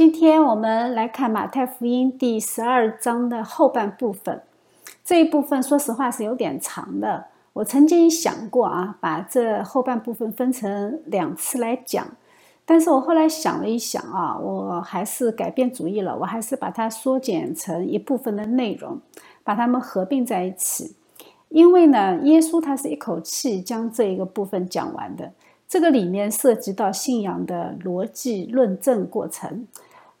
今天我们来看马太福音第十二章的后半部分。这一部分说实话是有点长的。我曾经想过啊，把这后半部分分成两次来讲，但是我后来想了一想啊，我还是改变主意了，我还是把它缩减成一部分的内容，把它们合并在一起。因为呢，耶稣他是一口气将这一个部分讲完的，这个里面涉及到信仰的逻辑论证过程。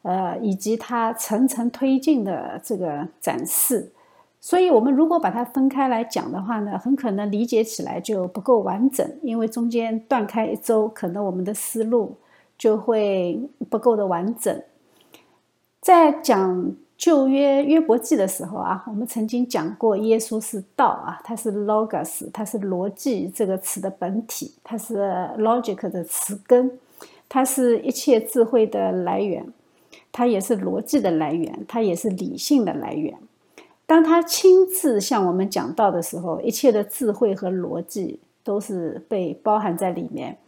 呃，以及它层层推进的这个展示，所以，我们如果把它分开来讲的话呢，很可能理解起来就不够完整，因为中间断开一周，可能我们的思路就会不够的完整。在讲旧约约伯记的时候啊，我们曾经讲过，耶稣是道啊，它是 logos，它是逻辑这个词的本体，它是 logic 的词根，它是一切智慧的来源。它也是逻辑的来源，它也是理性的来源。当他亲自向我们讲道的时候，一切的智慧和逻辑都是被包含在里面。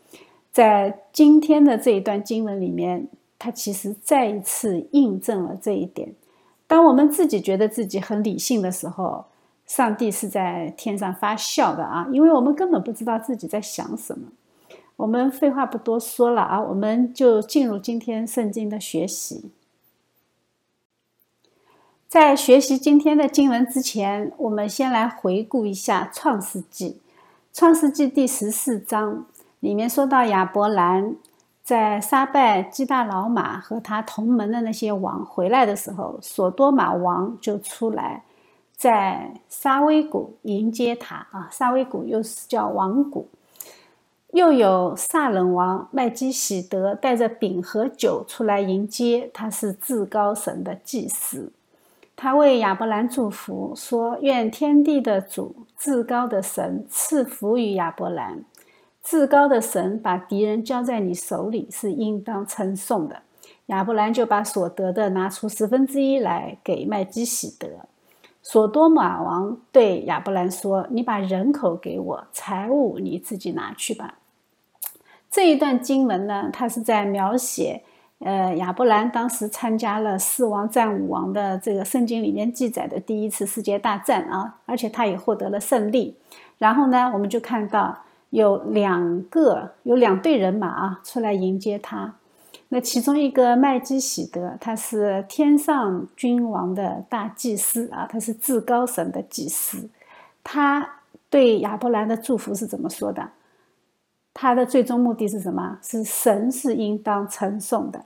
在今天的这一段经文里面，他其实再一次印证了这一点。当我们自己觉得自己很理性的时候，上帝是在天上发笑的啊，因为我们根本不知道自己在想什么。我们废话不多说了啊，我们就进入今天圣经的学习。在学习今天的经文之前，我们先来回顾一下《创世纪》。《创世纪》第十四章里面说到亚伯兰在杀败基大老马和他同门的那些王回来的时候，索多玛王就出来在沙威谷迎接他啊，沙威谷又是叫王谷。又有萨冷王麦基喜德带着饼和酒出来迎接，他是至高神的祭司。他为亚伯兰祝福，说：“愿天地的主、至高的神赐福于亚伯兰。至高的神把敌人交在你手里，是应当称颂的。”亚伯兰就把所得的拿出十分之一来给麦基喜德。索多玛王对亚伯兰说：“你把人口给我，财物你自己拿去吧。”这一段经文呢，它是在描写，呃，亚伯兰当时参加了四王战五王的这个圣经里面记载的第一次世界大战啊，而且他也获得了胜利。然后呢，我们就看到有两个有两队人马啊出来迎接他。那其中一个麦基喜德，他是天上君王的大祭司啊，他是至高神的祭司。他对亚伯兰的祝福是怎么说的？他的最终目的是什么？是神是应当称颂的。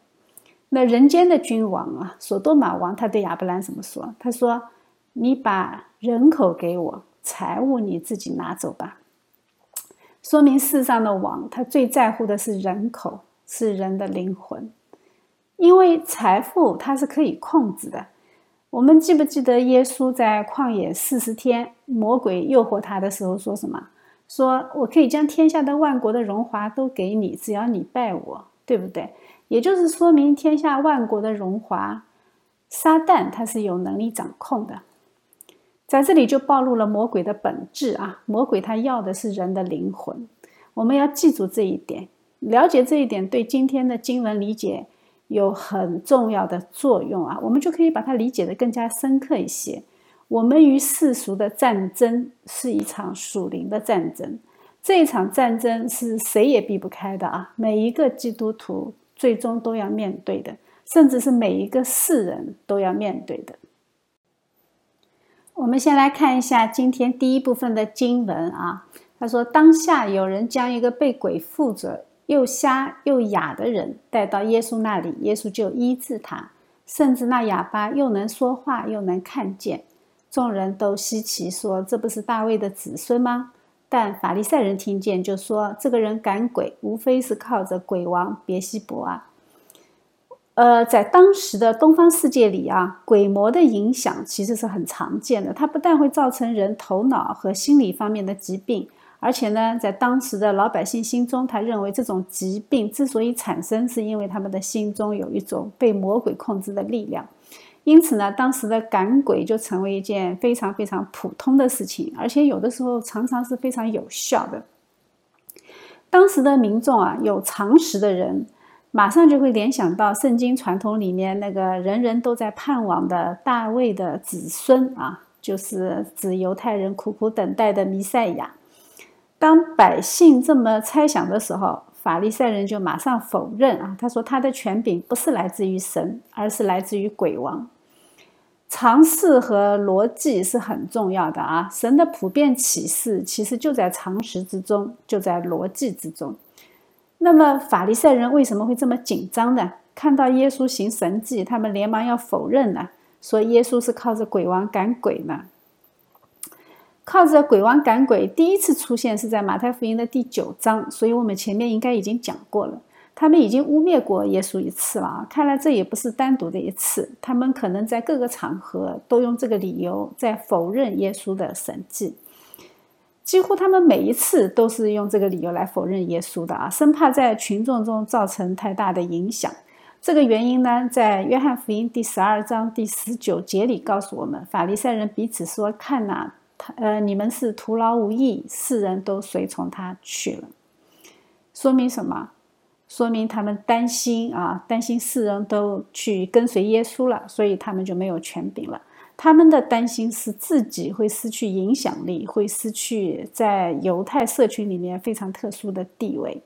那人间的君王啊，索多玛王，他对亚伯兰怎么说？他说：“你把人口给我，财物你自己拿走吧。”说明世上的王，他最在乎的是人口，是人的灵魂，因为财富它是可以控制的。我们记不记得耶稣在旷野四十天，魔鬼诱惑他的时候说什么？说我可以将天下的万国的荣华都给你，只要你拜我，对不对？也就是说明天下万国的荣华，撒旦他是有能力掌控的。在这里就暴露了魔鬼的本质啊！魔鬼他要的是人的灵魂，我们要记住这一点，了解这一点，对今天的经文理解有很重要的作用啊！我们就可以把它理解的更加深刻一些。我们与世俗的战争是一场属灵的战争，这一场战争是谁也避不开的啊！每一个基督徒最终都要面对的，甚至是每一个世人都要面对的。我们先来看一下今天第一部分的经文啊，他说：“当下有人将一个被鬼附着、又瞎又哑的人带到耶稣那里，耶稣就医治他，甚至那哑巴又能说话，又能看见。”众人都稀奇，说：“这不是大卫的子孙吗？”但法利赛人听见，就说：“这个人赶鬼，无非是靠着鬼王别西伯啊。”呃，在当时的东方世界里啊，鬼魔的影响其实是很常见的。它不但会造成人头脑和心理方面的疾病，而且呢，在当时的老百姓心中，他认为这种疾病之所以产生，是因为他们的心中有一种被魔鬼控制的力量。因此呢，当时的赶鬼就成为一件非常非常普通的事情，而且有的时候常常是非常有效的。当时的民众啊，有常识的人，马上就会联想到圣经传统里面那个人人都在盼望的大卫的子孙啊，就是指犹太人苦苦等待的弥赛亚。当百姓这么猜想的时候，法利赛人就马上否认啊，他说他的权柄不是来自于神，而是来自于鬼王。常识和逻辑是很重要的啊，神的普遍启示其实就在常识之中，就在逻辑之中。那么法利赛人为什么会这么紧张呢？看到耶稣行神迹，他们连忙要否认呢，说耶稣是靠着鬼王赶鬼呢。靠着鬼王赶鬼，第一次出现是在马太福音的第九章，所以我们前面应该已经讲过了。他们已经污蔑过耶稣一次了啊！看来这也不是单独的一次，他们可能在各个场合都用这个理由在否认耶稣的神迹。几乎他们每一次都是用这个理由来否认耶稣的啊，生怕在群众中造成太大的影响。这个原因呢，在约翰福音第十二章第十九节里告诉我们：法利赛人彼此说：“看呐。”他呃，你们是徒劳无益，世人都随从他去了，说明什么？说明他们担心啊，担心世人都去跟随耶稣了，所以他们就没有权柄了。他们的担心是自己会失去影响力，会失去在犹太社群里面非常特殊的地位。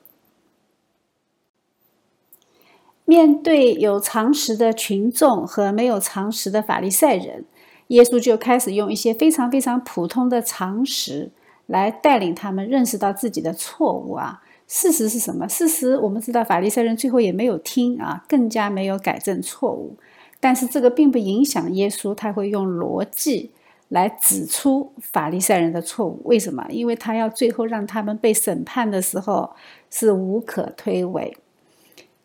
面对有常识的群众和没有常识的法利赛人。耶稣就开始用一些非常非常普通的常识来带领他们认识到自己的错误啊。事实是什么？事实我们知道，法利赛人最后也没有听啊，更加没有改正错误。但是这个并不影响耶稣，他会用逻辑来指出法利赛人的错误。为什么？因为他要最后让他们被审判的时候是无可推诿。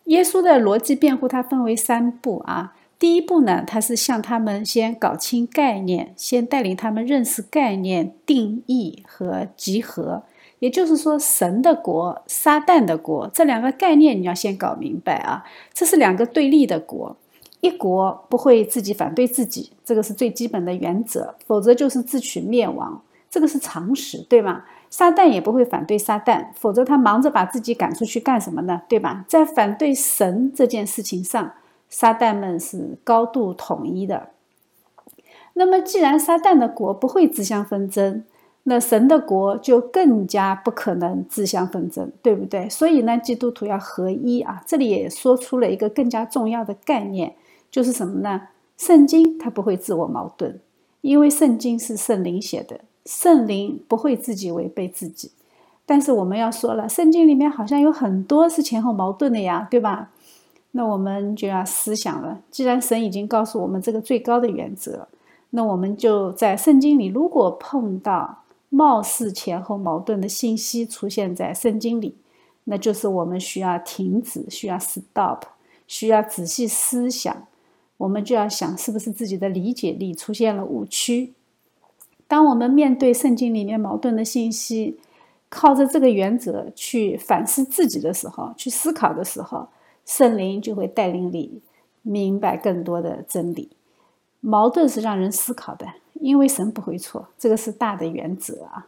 耶稣的逻辑辩护，它分为三步啊。第一步呢，他是向他们先搞清概念，先带领他们认识概念、定义和集合。也就是说，神的国、撒旦的国这两个概念，你要先搞明白啊。这是两个对立的国，一国不会自己反对自己，这个是最基本的原则，否则就是自取灭亡，这个是常识，对吗？撒旦也不会反对撒旦，否则他忙着把自己赶出去干什么呢？对吧？在反对神这件事情上。撒旦们是高度统一的。那么，既然撒旦的国不会自相纷争，那神的国就更加不可能自相纷争，对不对？所以呢，基督徒要合一啊。这里也说出了一个更加重要的概念，就是什么呢？圣经它不会自我矛盾，因为圣经是圣灵写的，圣灵不会自己违背自己。但是我们要说了，圣经里面好像有很多是前后矛盾的呀，对吧？那我们就要思想了。既然神已经告诉我们这个最高的原则，那我们就在圣经里，如果碰到貌似前后矛盾的信息出现在圣经里，那就是我们需要停止，需要 stop，需要仔细思想。我们就要想，是不是自己的理解力出现了误区？当我们面对圣经里面矛盾的信息，靠着这个原则去反思自己的时候，去思考的时候。圣灵就会带领你明白更多的真理。矛盾是让人思考的，因为神不会错，这个是大的原则啊。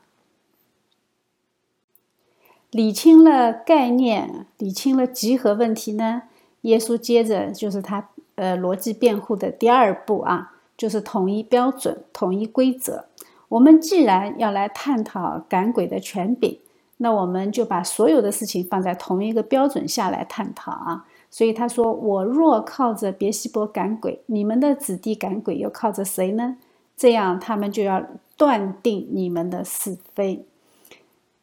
理清了概念，理清了集合问题呢，耶稣接着就是他呃逻辑辩护的第二步啊，就是统一标准、统一规则。我们既然要来探讨赶鬼的权柄。那我们就把所有的事情放在同一个标准下来探讨啊。所以他说：“我若靠着别西伯赶鬼，你们的子弟赶鬼又靠着谁呢？这样他们就要断定你们的是非。”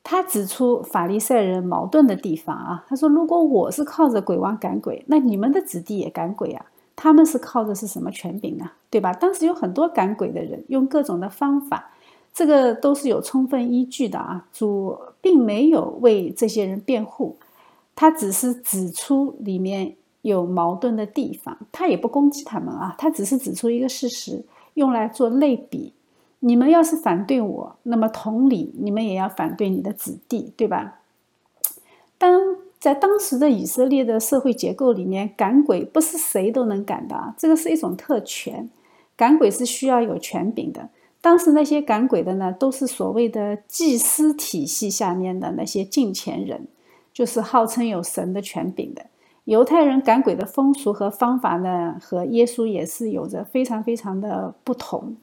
他指出法利赛人矛盾的地方啊。他说：“如果我是靠着鬼王赶鬼，那你们的子弟也赶鬼啊？他们是靠着是什么权柄呢？对吧？当时有很多赶鬼的人，用各种的方法。”这个都是有充分依据的啊，主并没有为这些人辩护，他只是指出里面有矛盾的地方，他也不攻击他们啊，他只是指出一个事实，用来做类比。你们要是反对我，那么同理，你们也要反对你的子弟，对吧？当在当时的以色列的社会结构里面，赶鬼不是谁都能赶的，这个是一种特权，赶鬼是需要有权柄的。当时那些赶鬼的呢，都是所谓的祭司体系下面的那些近前人，就是号称有神的权柄的。犹太人赶鬼的风俗和方法呢，和耶稣也是有着非常非常的不同。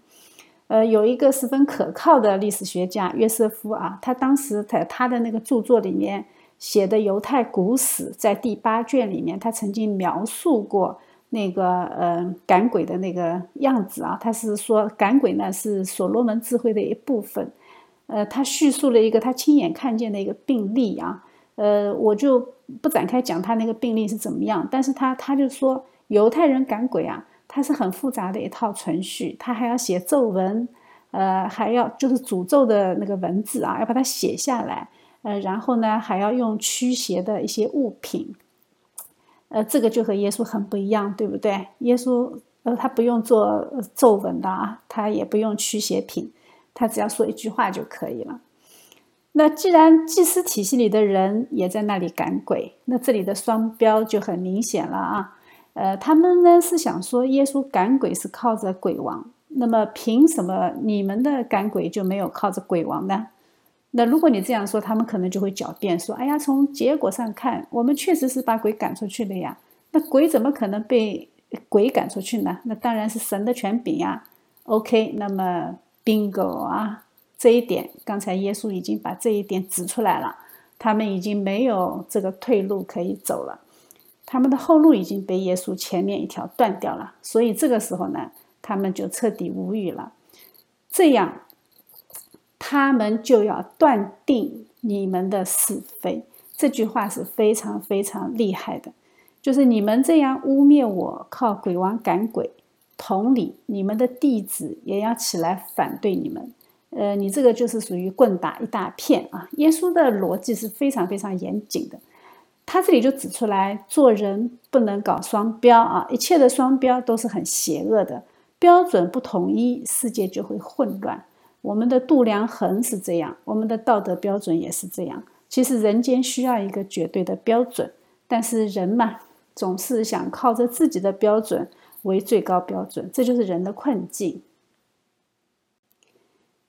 呃，有一个十分可靠的历史学家约瑟夫啊，他当时在他的那个著作里面写的《犹太古史》在第八卷里面，他曾经描述过那个呃赶鬼的那个样子啊。他是说赶鬼呢是所罗门智慧的一部分。呃，他叙述了一个他亲眼看见的一个病例啊。呃，我就不展开讲他那个病例是怎么样，但是他他就说犹太人赶鬼啊。他是很复杂的一套程序，他还要写咒文，呃，还要就是诅咒的那个文字啊，要把它写下来，呃，然后呢，还要用驱邪的一些物品，呃，这个就和耶稣很不一样，对不对？耶稣呃，他不用做咒文的啊，他也不用驱邪品，他只要说一句话就可以了。那既然祭司体系里的人也在那里赶鬼，那这里的双标就很明显了啊。呃，他们呢是想说耶稣赶鬼是靠着鬼王，那么凭什么你们的赶鬼就没有靠着鬼王呢？那如果你这样说，他们可能就会狡辩说：“哎呀，从结果上看，我们确实是把鬼赶出去了呀。那鬼怎么可能被鬼赶出去呢？那当然是神的权柄呀。”OK，那么 bingo 啊，这一点刚才耶稣已经把这一点指出来了，他们已经没有这个退路可以走了。他们的后路已经被耶稣前面一条断掉了，所以这个时候呢，他们就彻底无语了。这样，他们就要断定你们的是非。这句话是非常非常厉害的，就是你们这样污蔑我，靠鬼王赶鬼，同理，你们的弟子也要起来反对你们。呃，你这个就是属于棍打一大片啊！耶稣的逻辑是非常非常严谨的。他这里就指出来，做人不能搞双标啊！一切的双标都是很邪恶的，标准不统一，世界就会混乱。我们的度量衡是这样，我们的道德标准也是这样。其实人间需要一个绝对的标准，但是人嘛，总是想靠着自己的标准为最高标准，这就是人的困境。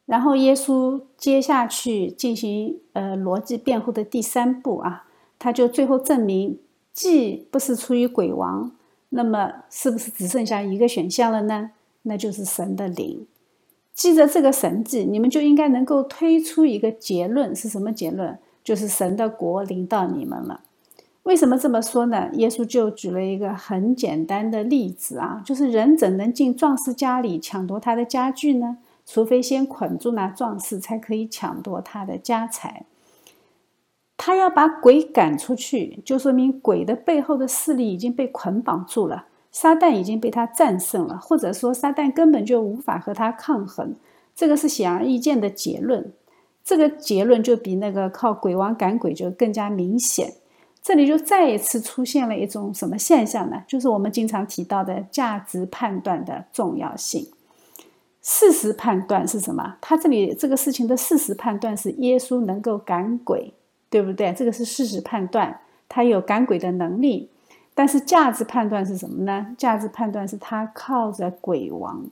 然后耶稣接下去进行呃逻辑辩护的第三步啊。他就最后证明，既不是出于鬼王，那么是不是只剩下一个选项了呢？那就是神的灵。记着这个神迹，你们就应该能够推出一个结论，是什么结论？就是神的国临到你们了。为什么这么说呢？耶稣就举了一个很简单的例子啊，就是人怎能进壮士家里抢夺他的家具呢？除非先捆住那壮士，才可以抢夺他的家财。他要把鬼赶出去，就说明鬼的背后的势力已经被捆绑住了，撒旦已经被他战胜了，或者说撒旦根本就无法和他抗衡。这个是显而易见的结论。这个结论就比那个靠鬼王赶鬼就更加明显。这里就再一次出现了一种什么现象呢？就是我们经常提到的价值判断的重要性。事实判断是什么？他这里这个事情的事实判断是耶稣能够赶鬼。对不对？这个是事实判断，他有赶鬼的能力。但是价值判断是什么呢？价值判断是他靠着鬼王。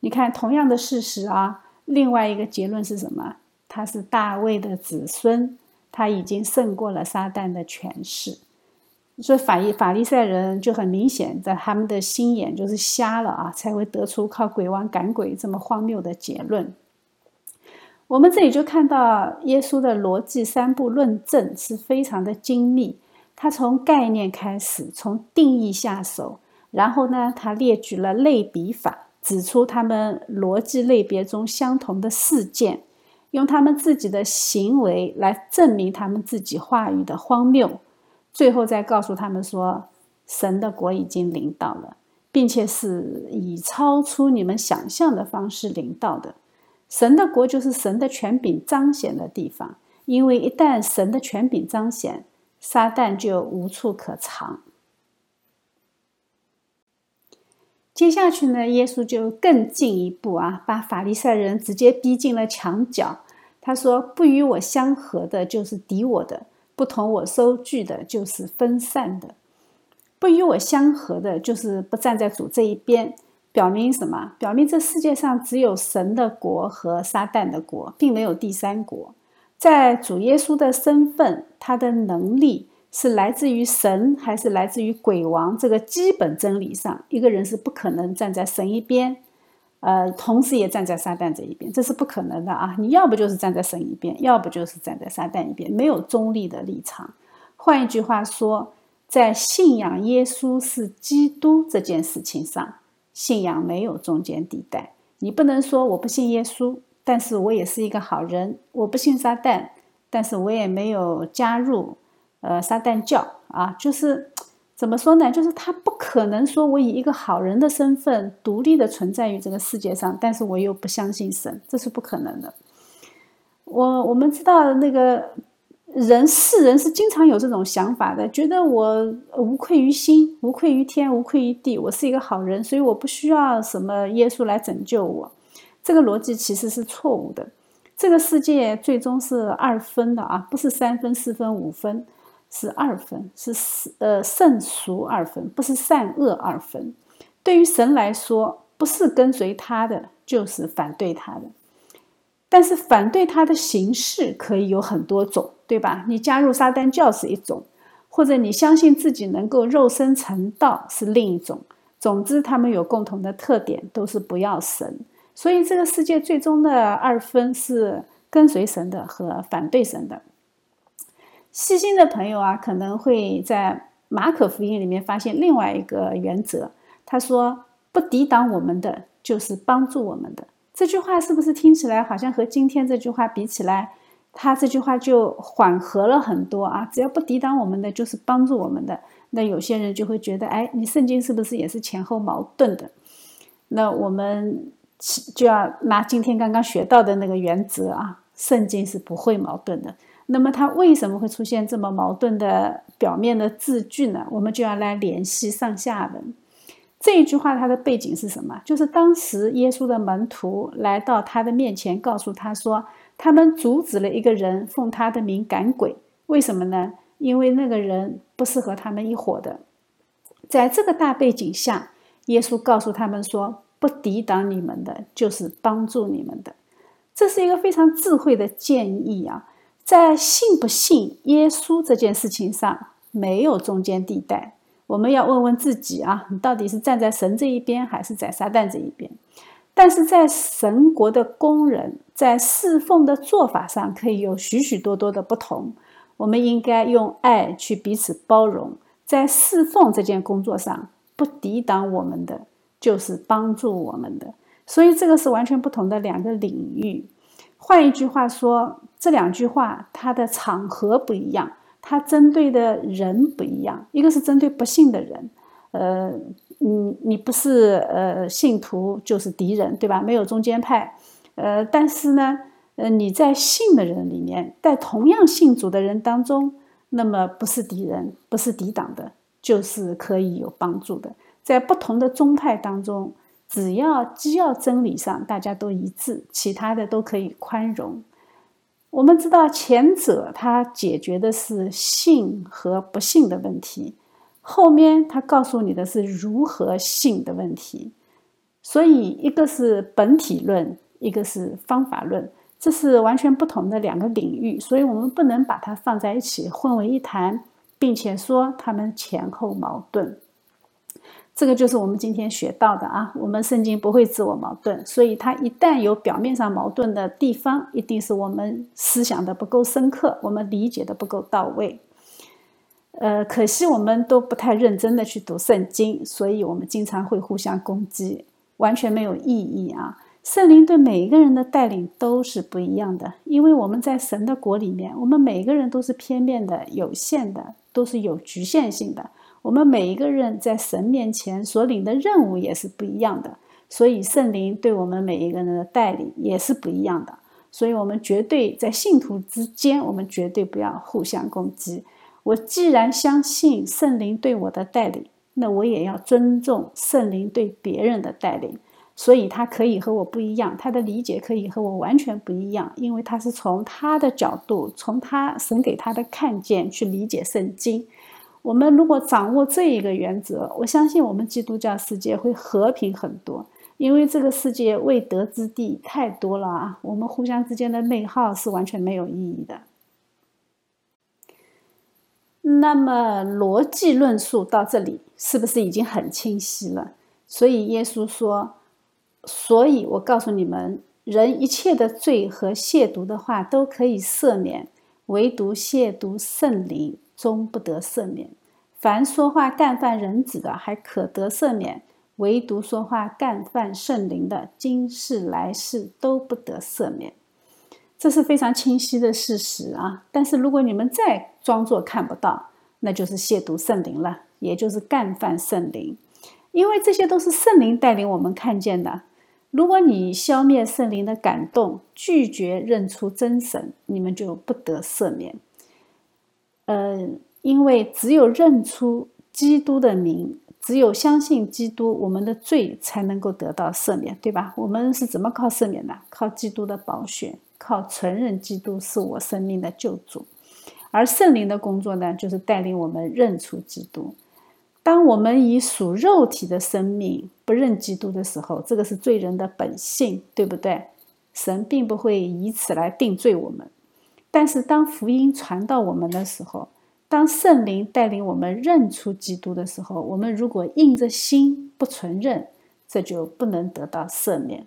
你看，同样的事实啊，另外一个结论是什么？他是大卫的子孙，他已经胜过了撒旦的权势。所以法利法利赛人就很明显，在他们的心眼就是瞎了啊，才会得出靠鬼王赶鬼这么荒谬的结论。我们这里就看到耶稣的逻辑三步论证是非常的精密。他从概念开始，从定义下手，然后呢，他列举了类比法，指出他们逻辑类别中相同的事件，用他们自己的行为来证明他们自己话语的荒谬，最后再告诉他们说，神的国已经临到了，并且是以超出你们想象的方式临到的。神的国就是神的权柄彰显的地方，因为一旦神的权柄彰显，撒旦就无处可藏。接下去呢，耶稣就更进一步啊，把法利赛人直接逼进了墙角。他说：“不与我相合的，就是敌我的；不同我收据的，就是分散的；不与我相合的，就是不站在主这一边。”表明什么？表明这世界上只有神的国和撒旦的国，并没有第三国。在主耶稣的身份、他的能力、是来自于神还是来自于鬼王这个基本真理上，一个人是不可能站在神一边，呃，同时也站在撒旦这一边，这是不可能的啊！你要不就是站在神一边，要不就是站在撒旦一边，没有中立的立场。换一句话说，在信仰耶稣是基督这件事情上，信仰没有中间地带。你不能说我不信耶稣，但是我也是一个好人；我不信撒旦，但是我也没有加入。呃，撒旦教啊，就是怎么说呢？就是他不可能说我以一个好人的身份独立的存在于这个世界上，但是我又不相信神，这是不可能的。我我们知道那个人世人是经常有这种想法的，觉得我无愧于心，无愧于天，无愧于地，我是一个好人，所以我不需要什么耶稣来拯救我。这个逻辑其实是错误的。这个世界最终是二分的啊，不是三分、四分、五分。是二分，是呃圣俗二分，不是善恶二分。对于神来说，不是跟随他的，就是反对他的。但是反对他的形式可以有很多种，对吧？你加入撒旦教是一种，或者你相信自己能够肉身成道是另一种。总之，他们有共同的特点，都是不要神。所以，这个世界最终的二分是跟随神的和反对神的。细心的朋友啊，可能会在马可福音里面发现另外一个原则。他说：“不抵挡我们的，就是帮助我们的。”这句话是不是听起来好像和今天这句话比起来，他这句话就缓和了很多啊？只要不抵挡我们的，就是帮助我们的。那有些人就会觉得，哎，你圣经是不是也是前后矛盾的？那我们就要拿今天刚刚学到的那个原则啊，圣经是不会矛盾的。那么它为什么会出现这么矛盾的表面的字句呢？我们就要来联系上下文。这一句话它的背景是什么？就是当时耶稣的门徒来到他的面前，告诉他说，他们阻止了一个人奉他的名赶鬼。为什么呢？因为那个人不适合他们一伙的。在这个大背景下，耶稣告诉他们说，不抵挡你们的，就是帮助你们的。这是一个非常智慧的建议啊。在信不信耶稣这件事情上，没有中间地带。我们要问问自己啊，你到底是站在神这一边，还是在撒旦这一边？但是在神国的工人，在侍奉的做法上，可以有许许多多的不同。我们应该用爱去彼此包容，在侍奉这件工作上，不抵挡我们的，就是帮助我们的。所以，这个是完全不同的两个领域。换一句话说。这两句话，它的场合不一样，它针对的人不一样。一个是针对不信的人，呃，你你不是呃信徒就是敌人，对吧？没有中间派。呃，但是呢，呃，你在信的人里面，在同样信主的人当中，那么不是敌人，不是抵挡的，就是可以有帮助的。在不同的宗派当中，只要基要真理上大家都一致，其他的都可以宽容。我们知道前者他解决的是信和不信的问题，后面他告诉你的是如何信的问题。所以一个是本体论，一个是方法论，这是完全不同的两个领域，所以我们不能把它放在一起混为一谈，并且说他们前后矛盾。这个就是我们今天学到的啊，我们圣经不会自我矛盾，所以它一旦有表面上矛盾的地方，一定是我们思想的不够深刻，我们理解的不够到位。呃，可惜我们都不太认真的去读圣经，所以我们经常会互相攻击，完全没有意义啊。圣灵对每一个人的带领都是不一样的，因为我们在神的国里面，我们每个人都是片面的、有限的，都是有局限性的。我们每一个人在神面前所领的任务也是不一样的，所以圣灵对我们每一个人的带领也是不一样的。所以，我们绝对在信徒之间，我们绝对不要互相攻击。我既然相信圣灵对我的带领，那我也要尊重圣灵对别人的带领。所以，他可以和我不一样，他的理解可以和我完全不一样，因为他是从他的角度，从他神给他的看见去理解圣经。我们如果掌握这一个原则，我相信我们基督教世界会和平很多。因为这个世界未得之地太多了啊，我们互相之间的内耗是完全没有意义的。那么逻辑论述到这里是不是已经很清晰了？所以耶稣说：“所以我告诉你们，人一切的罪和亵渎的话都可以赦免，唯独亵渎圣灵，终不得赦免。凡说话干犯人子的，还可得赦免；唯独说话干犯圣灵的，今世来世都不得赦免。”这是非常清晰的事实啊！但是如果你们再装作看不到，那就是亵渎圣灵了，也就是干犯圣灵。因为这些都是圣灵带领我们看见的。如果你消灭圣灵的感动，拒绝认出真神，你们就不得赦免。呃，因为只有认出基督的名，只有相信基督，我们的罪才能够得到赦免，对吧？我们是怎么靠赦免的？靠基督的宝血。靠承认基督是我生命的救主，而圣灵的工作呢，就是带领我们认出基督。当我们以属肉体的生命不认基督的时候，这个是罪人的本性，对不对？神并不会以此来定罪我们。但是当福音传到我们的时候，当圣灵带领我们认出基督的时候，我们如果硬着心不承认，这就不能得到赦免。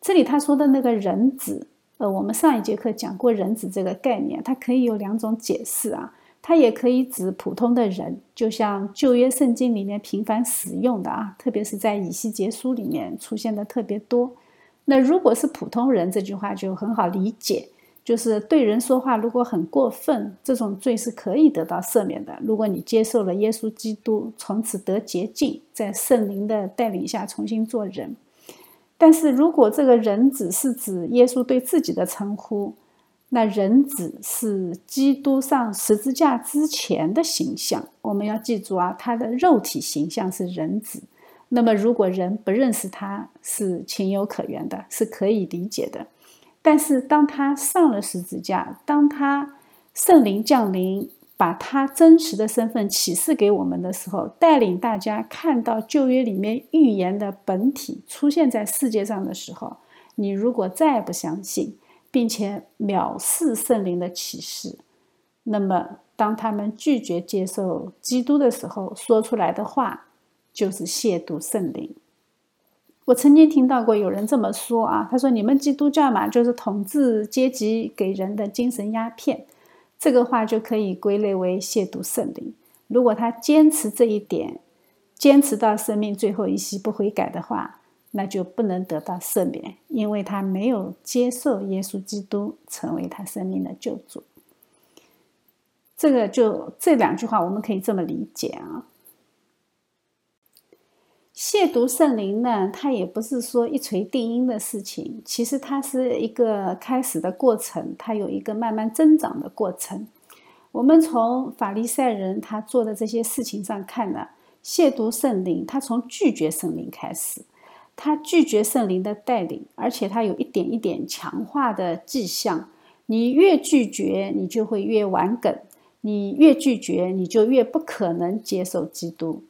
这里他说的那个人子，呃，我们上一节课讲过人子这个概念，它可以有两种解释啊，它也可以指普通的人，就像旧约圣经里面频繁使用的啊，特别是在以西结书里面出现的特别多。那如果是普通人，这句话就很好理解，就是对人说话如果很过分，这种罪是可以得到赦免的。如果你接受了耶稣基督，从此得洁净，在圣灵的带领下重新做人。但是如果这个人子是指耶稣对自己的称呼，那人子是基督上十字架之前的形象。我们要记住啊，他的肉体形象是人子。那么如果人不认识他，是情有可原的，是可以理解的。但是当他上了十字架，当他圣灵降临。把他真实的身份启示给我们的时候，带领大家看到旧约里面预言的本体出现在世界上的时候，你如果再不相信，并且藐视圣灵的启示，那么当他们拒绝接受基督的时候，说出来的话就是亵渎圣灵。我曾经听到过有人这么说啊，他说：“你们基督教嘛，就是统治阶级给人的精神鸦片。”这个话就可以归类为亵渎圣灵。如果他坚持这一点，坚持到生命最后一息不悔改的话，那就不能得到赦免，因为他没有接受耶稣基督成为他生命的救主。这个就这两句话，我们可以这么理解啊。亵渎圣灵呢，它也不是说一锤定音的事情，其实它是一个开始的过程，它有一个慢慢增长的过程。我们从法利赛人他做的这些事情上看呢，亵渎圣灵，他从拒绝圣灵开始，他拒绝圣灵的带领，而且他有一点一点强化的迹象。你越拒绝，你就会越顽梗；你越拒绝，你就越不可能接受基督。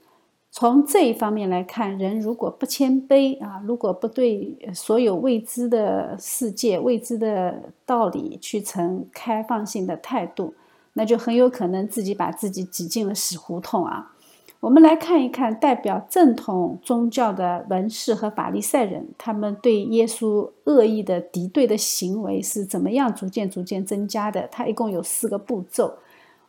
从这一方面来看，人如果不谦卑啊，如果不对所有未知的世界、未知的道理去呈开放性的态度，那就很有可能自己把自己挤进了死胡同啊。我们来看一看，代表正统宗教的文士和法利赛人，他们对耶稣恶意的敌对的行为是怎么样逐渐逐渐增加的？它一共有四个步骤。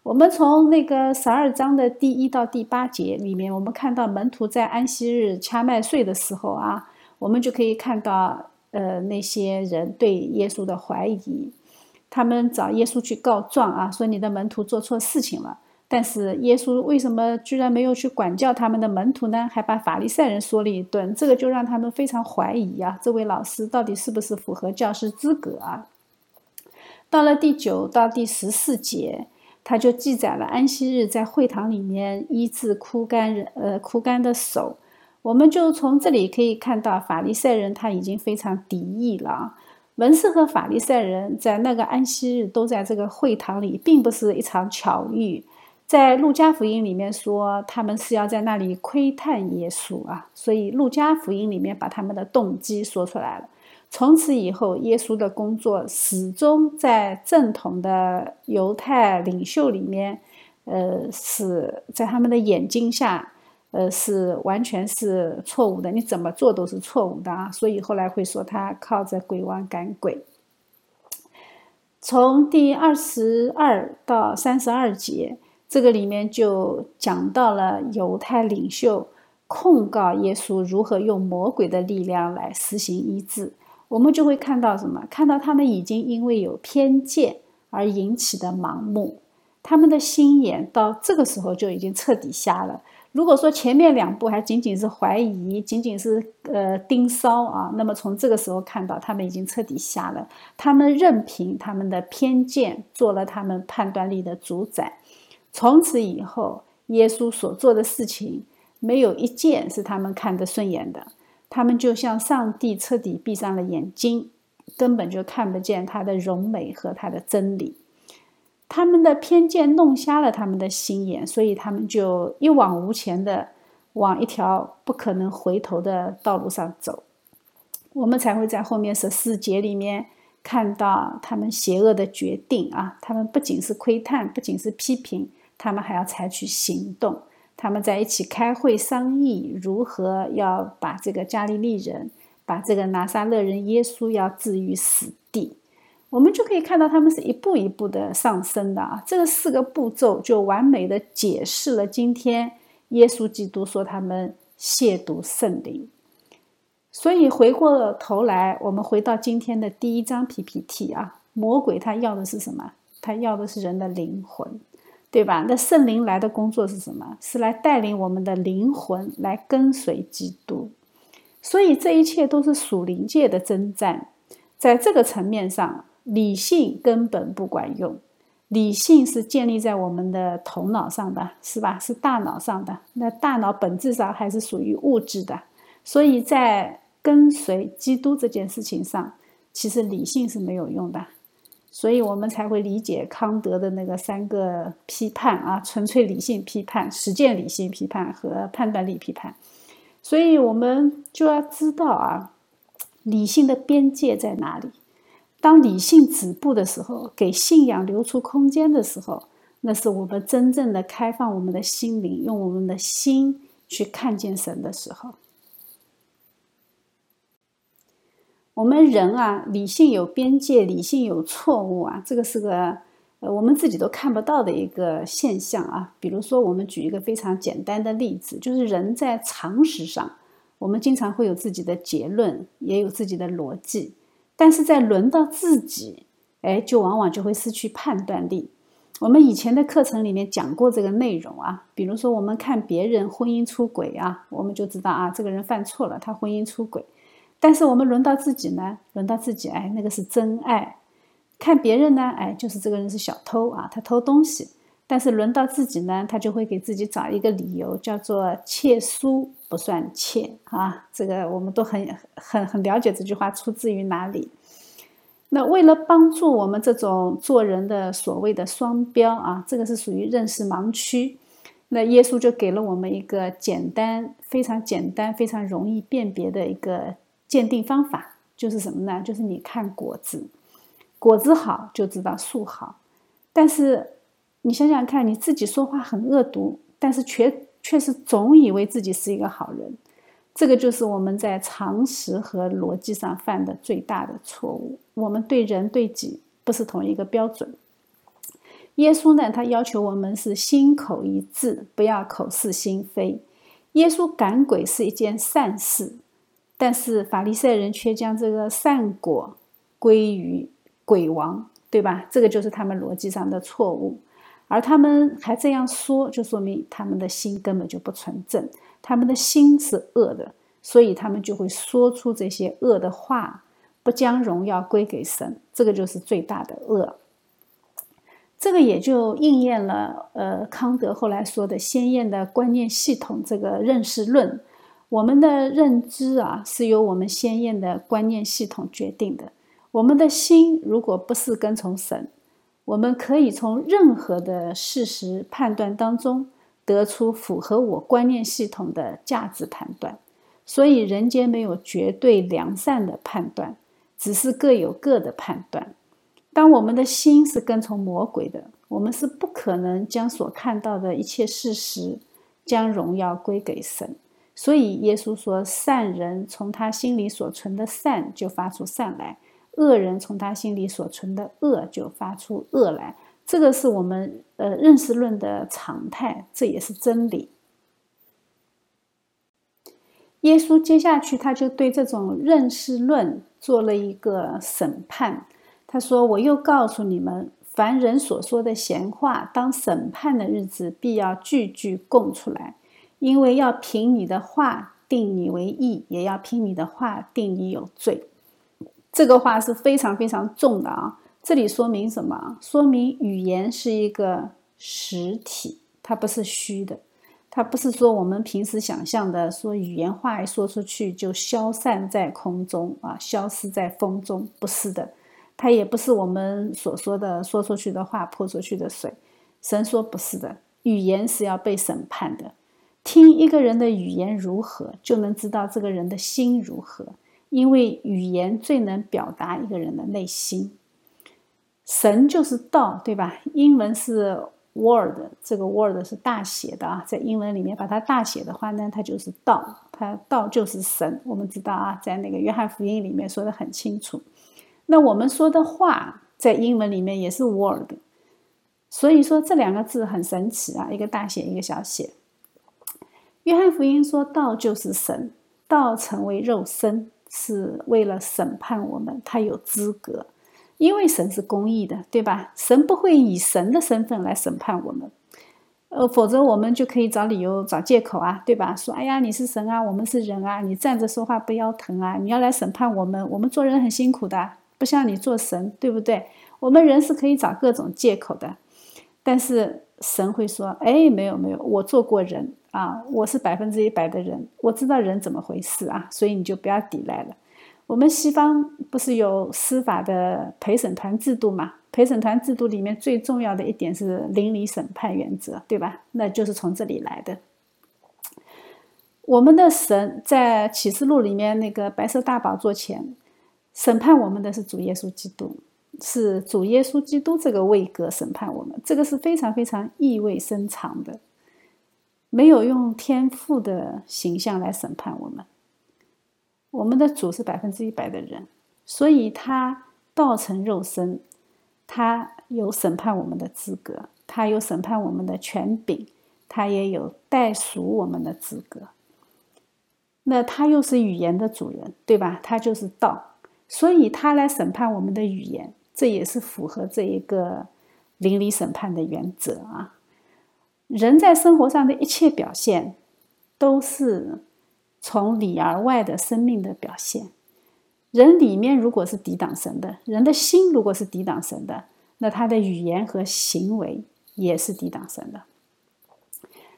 我们从那个十二章的第一到第八节里面，我们看到门徒在安息日掐麦穗的时候啊，我们就可以看到，呃，那些人对耶稣的怀疑，他们找耶稣去告状啊，说你的门徒做错事情了。但是耶稣为什么居然没有去管教他们的门徒呢？还把法利赛人说了一顿，这个就让他们非常怀疑啊，这位老师到底是不是符合教师资格啊？到了第九到第十四节。他就记载了安息日在会堂里面医治枯干人呃枯干的手，我们就从这里可以看到法利赛人他已经非常敌意了。文士和法利赛人在那个安息日都在这个会堂里，并不是一场巧遇。在路加福音里面说他们是要在那里窥探耶稣啊，所以路加福音里面把他们的动机说出来了。从此以后，耶稣的工作始终在正统的犹太领袖里面呃，是在他们的眼睛下，呃，是完全是错误的，你怎么做都是错误的啊！所以后来会说他靠着鬼王赶鬼。从第二十二到三十二节，这个里面就讲到了犹太领袖控告耶稣如何用魔鬼的力量来实行医治。我们就会看到什么？看到他们已经因为有偏见而引起的盲目，他们的心眼到这个时候就已经彻底瞎了。如果说前面两步还仅仅是怀疑，仅仅是呃盯梢啊，那么从这个时候看到他们已经彻底瞎了。他们任凭他们的偏见做了他们判断力的主宰，从此以后，耶稣所做的事情没有一件是他们看得顺眼的。他们就像上帝彻底闭上了眼睛，根本就看不见他的荣美和他的真理。他们的偏见弄瞎了他们的心眼，所以他们就一往无前的往一条不可能回头的道路上走。我们才会在后面十四节里面看到他们邪恶的决定啊！他们不仅是窥探，不仅是批评，他们还要采取行动。他们在一起开会商议如何要把这个加利利人，把这个拿撒勒人耶稣要置于死地。我们就可以看到，他们是一步一步的上升的啊！这个四个步骤就完美的解释了今天耶稣基督说他们亵渎圣灵。所以回过头来，我们回到今天的第一张 PPT 啊，魔鬼他要的是什么？他要的是人的灵魂，对吧？那圣灵来的工作是什么？是来带领我们的灵魂来跟随基督。所以这一切都是属灵界的征战，在这个层面上。理性根本不管用，理性是建立在我们的头脑上的，是吧？是大脑上的。那大脑本质上还是属于物质的，所以在跟随基督这件事情上，其实理性是没有用的。所以我们才会理解康德的那个三个批判啊：纯粹理性批判、实践理性批判和判断力批判。所以我们就要知道啊，理性的边界在哪里？当理性止步的时候，给信仰留出空间的时候，那是我们真正的开放我们的心灵，用我们的心去看见神的时候。我们人啊，理性有边界，理性有错误啊，这个是个呃我们自己都看不到的一个现象啊。比如说，我们举一个非常简单的例子，就是人在常识上，我们经常会有自己的结论，也有自己的逻辑。但是在轮到自己，哎，就往往就会失去判断力。我们以前的课程里面讲过这个内容啊，比如说我们看别人婚姻出轨啊，我们就知道啊，这个人犯错了，他婚姻出轨。但是我们轮到自己呢，轮到自己，哎，那个是真爱。看别人呢，哎，就是这个人是小偷啊，他偷东西。但是轮到自己呢，他就会给自己找一个理由，叫做窃书不算窃啊。这个我们都很很很了解这句话出自于哪里。那为了帮助我们这种做人的所谓的双标啊，这个是属于认识盲区。那耶稣就给了我们一个简单、非常简单、非常容易辨别的一个鉴定方法，就是什么呢？就是你看果子，果子好就知道树好，但是。你想想看，你自己说话很恶毒，但是却却是总以为自己是一个好人，这个就是我们在常识和逻辑上犯的最大的错误。我们对人对己不是同一个标准。耶稣呢，他要求我们是心口一致，不要口是心非。耶稣赶鬼是一件善事，但是法利赛人却将这个善果归于鬼王，对吧？这个就是他们逻辑上的错误。而他们还这样说，就说明他们的心根本就不纯正，他们的心是恶的，所以他们就会说出这些恶的话，不将荣耀归给神，这个就是最大的恶。这个也就应验了，呃，康德后来说的鲜艳的观念系统这个认识论。我们的认知啊，是由我们鲜艳的观念系统决定的。我们的心如果不是跟从神。我们可以从任何的事实判断当中得出符合我观念系统的价值判断，所以人间没有绝对良善的判断，只是各有各的判断。当我们的心是跟从魔鬼的，我们是不可能将所看到的一切事实，将荣耀归给神。所以耶稣说：“善人从他心里所存的善就发出善来，恶人从他心里所存的恶就发出恶来。”这个是我们呃认识论的常态，这也是真理。耶稣接下去他就对这种认识论做了一个审判。他说：“我又告诉你们，凡人所说的闲话，当审判的日子，必要句句供出来。”因为要凭你的话定你为义，也要凭你的话定你有罪。这个话是非常非常重的啊！这里说明什么？说明语言是一个实体，它不是虚的，它不是说我们平时想象的说语言话一说出去就消散在空中啊，消失在风中，不是的。它也不是我们所说的说出去的话泼出去的水。神说不是的，语言是要被审判的。听一个人的语言如何，就能知道这个人的心如何。因为语言最能表达一个人的内心。神就是道，对吧？英文是 word，这个 word 是大写的啊，在英文里面把它大写的话呢，它就是道，它道就是神。我们知道啊，在那个约翰福音里面说的很清楚。那我们说的话，在英文里面也是 word，所以说这两个字很神奇啊，一个大写，一个小写。约翰福音说道就是神，道成为肉身是为了审判我们，他有资格，因为神是公义的，对吧？神不会以神的身份来审判我们，呃，否则我们就可以找理由、找借口啊，对吧？说哎呀，你是神啊，我们是人啊，你站着说话不腰疼啊？你要来审判我们，我们做人很辛苦的，不像你做神，对不对？我们人是可以找各种借口的，但是神会说，哎，没有没有，我做过人。啊，我是百分之一百的人，我知道人怎么回事啊，所以你就不要抵赖了。我们西方不是有司法的陪审团制度嘛？陪审团制度里面最重要的一点是邻里审判原则，对吧？那就是从这里来的。我们的神在启示录里面那个白色大宝座前审判我们的是主耶稣基督，是主耶稣基督这个位格审判我们，这个是非常非常意味深长的。没有用天赋的形象来审判我们。我们的主是百分之一百的人，所以他道成肉身，他有审判我们的资格，他有审判我们的权柄，他也有代赎我们的资格。那他又是语言的主人，对吧？他就是道，所以他来审判我们的语言，这也是符合这一个邻里审判的原则啊。人在生活上的一切表现，都是从里而外的生命的表现。人里面如果是抵挡神的，人的心如果是抵挡神的，那他的语言和行为也是抵挡神的。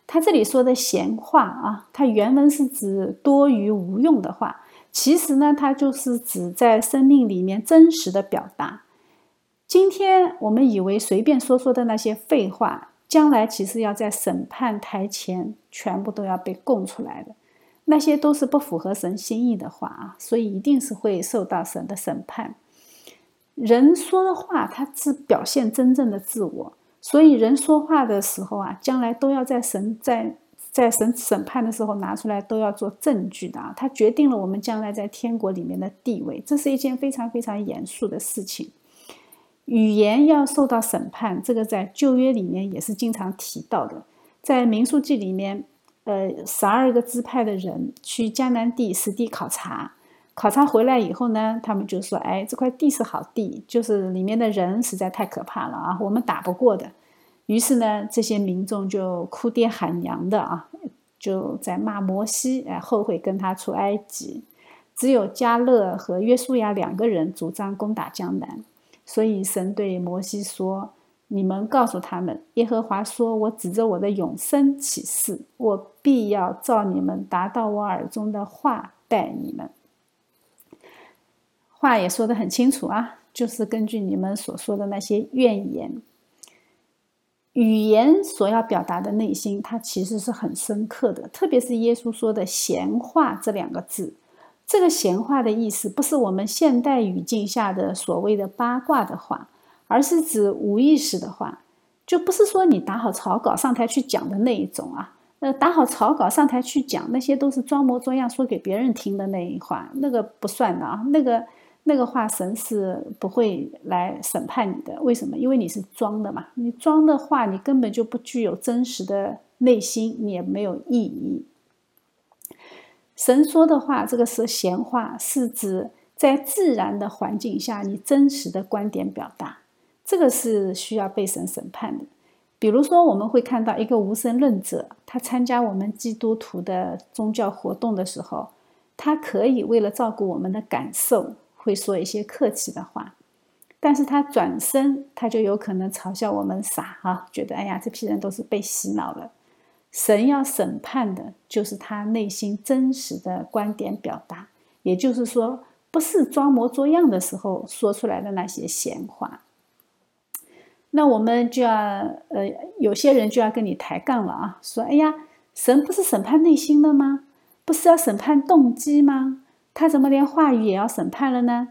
他这里说的闲话啊，他原文是指多余无用的话，其实呢，它就是指在生命里面真实的表达。今天我们以为随便说说的那些废话。将来其实要在审判台前全部都要被供出来的，那些都是不符合神心意的话啊，所以一定是会受到神的审判。人说的话，他是表现真正的自我，所以人说话的时候啊，将来都要在神在在神审判的时候拿出来，都要做证据的啊，它决定了我们将来在天国里面的地位，这是一件非常非常严肃的事情。语言要受到审判，这个在旧约里面也是经常提到的。在民数记里面，呃，十二个支派的人去迦南地实地考察，考察回来以后呢，他们就说：“哎，这块地是好地，就是里面的人实在太可怕了啊，我们打不过的。”于是呢，这些民众就哭爹喊娘的啊，就在骂摩西，哎，后悔跟他出埃及。只有加勒和约书亚两个人主张攻打江南。所以神对摩西说：“你们告诉他们，耶和华说：我指着我的永生起誓，我必要照你们达到我耳中的话待你们。话也说得很清楚啊，就是根据你们所说的那些怨言，语言所要表达的内心，它其实是很深刻的。特别是耶稣说的闲话这两个字。”这个闲话的意思不是我们现代语境下的所谓的八卦的话，而是指无意识的话，就不是说你打好草稿上台去讲的那一种啊。呃，打好草稿上台去讲，那些都是装模作样说给别人听的那一话，那个不算的啊。那个那个话，神是不会来审判你的。为什么？因为你是装的嘛。你装的话，你根本就不具有真实的内心，你也没有意义。神说的话，这个是闲话，是指在自然的环境下你真实的观点表达，这个是需要被神审判的。比如说，我们会看到一个无神论者，他参加我们基督徒的宗教活动的时候，他可以为了照顾我们的感受，会说一些客气的话，但是他转身，他就有可能嘲笑我们傻哈，觉得哎呀，这批人都是被洗脑了。神要审判的就是他内心真实的观点表达，也就是说，不是装模作样的时候说出来的那些闲话。那我们就要，呃，有些人就要跟你抬杠了啊，说，哎呀，神不是审判内心的吗？不是要审判动机吗？他怎么连话语也要审判了呢？